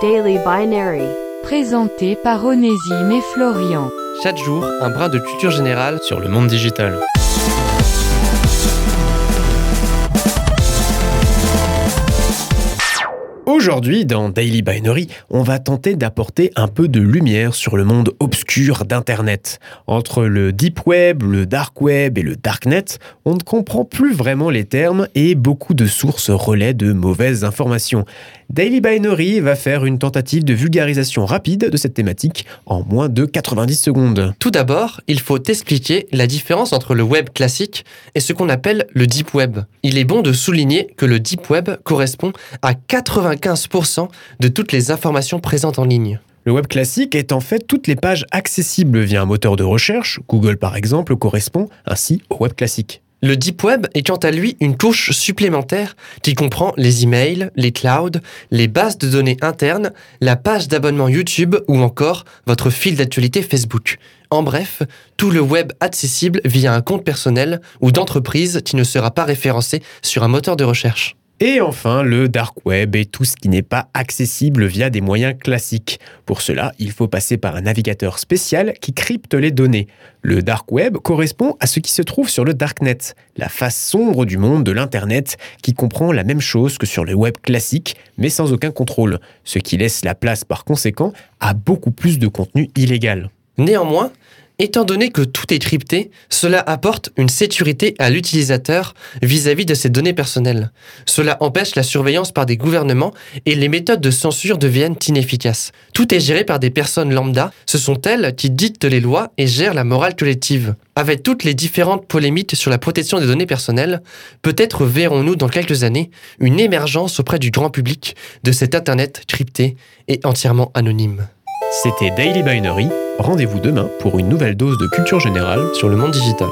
Daily Binary. Présenté par Onésime et Florian. Chaque jour, un brin de culture générale sur le monde digital. Aujourd'hui, dans Daily Binary, on va tenter d'apporter un peu de lumière sur le monde obscur d'Internet. Entre le Deep Web, le Dark Web et le Darknet, on ne comprend plus vraiment les termes et beaucoup de sources relaient de mauvaises informations. Daily Binary va faire une tentative de vulgarisation rapide de cette thématique en moins de 90 secondes. Tout d'abord, il faut expliquer la différence entre le web classique et ce qu'on appelle le Deep Web. Il est bon de souligner que le Deep Web correspond à 95% de toutes les informations présentes en ligne. Le web classique est en fait toutes les pages accessibles via un moteur de recherche, Google par exemple correspond ainsi au web classique. Le Deep Web est quant à lui une couche supplémentaire qui comprend les emails, les clouds, les bases de données internes, la page d'abonnement YouTube ou encore votre fil d'actualité Facebook. En bref, tout le web accessible via un compte personnel ou d'entreprise qui ne sera pas référencé sur un moteur de recherche. Et enfin, le dark web est tout ce qui n'est pas accessible via des moyens classiques. Pour cela, il faut passer par un navigateur spécial qui crypte les données. Le dark web correspond à ce qui se trouve sur le darknet, la face sombre du monde de l'Internet qui comprend la même chose que sur le web classique, mais sans aucun contrôle, ce qui laisse la place par conséquent à beaucoup plus de contenu illégal. Néanmoins, Étant donné que tout est crypté, cela apporte une sécurité à l'utilisateur vis-à-vis de ses données personnelles. Cela empêche la surveillance par des gouvernements et les méthodes de censure deviennent inefficaces. Tout est géré par des personnes lambda, ce sont elles qui dictent les lois et gèrent la morale collective. Avec toutes les différentes polémiques sur la protection des données personnelles, peut-être verrons-nous dans quelques années une émergence auprès du grand public de cet Internet crypté et entièrement anonyme. C'était Daily Binary. Rendez-vous demain pour une nouvelle dose de culture générale sur le monde digital.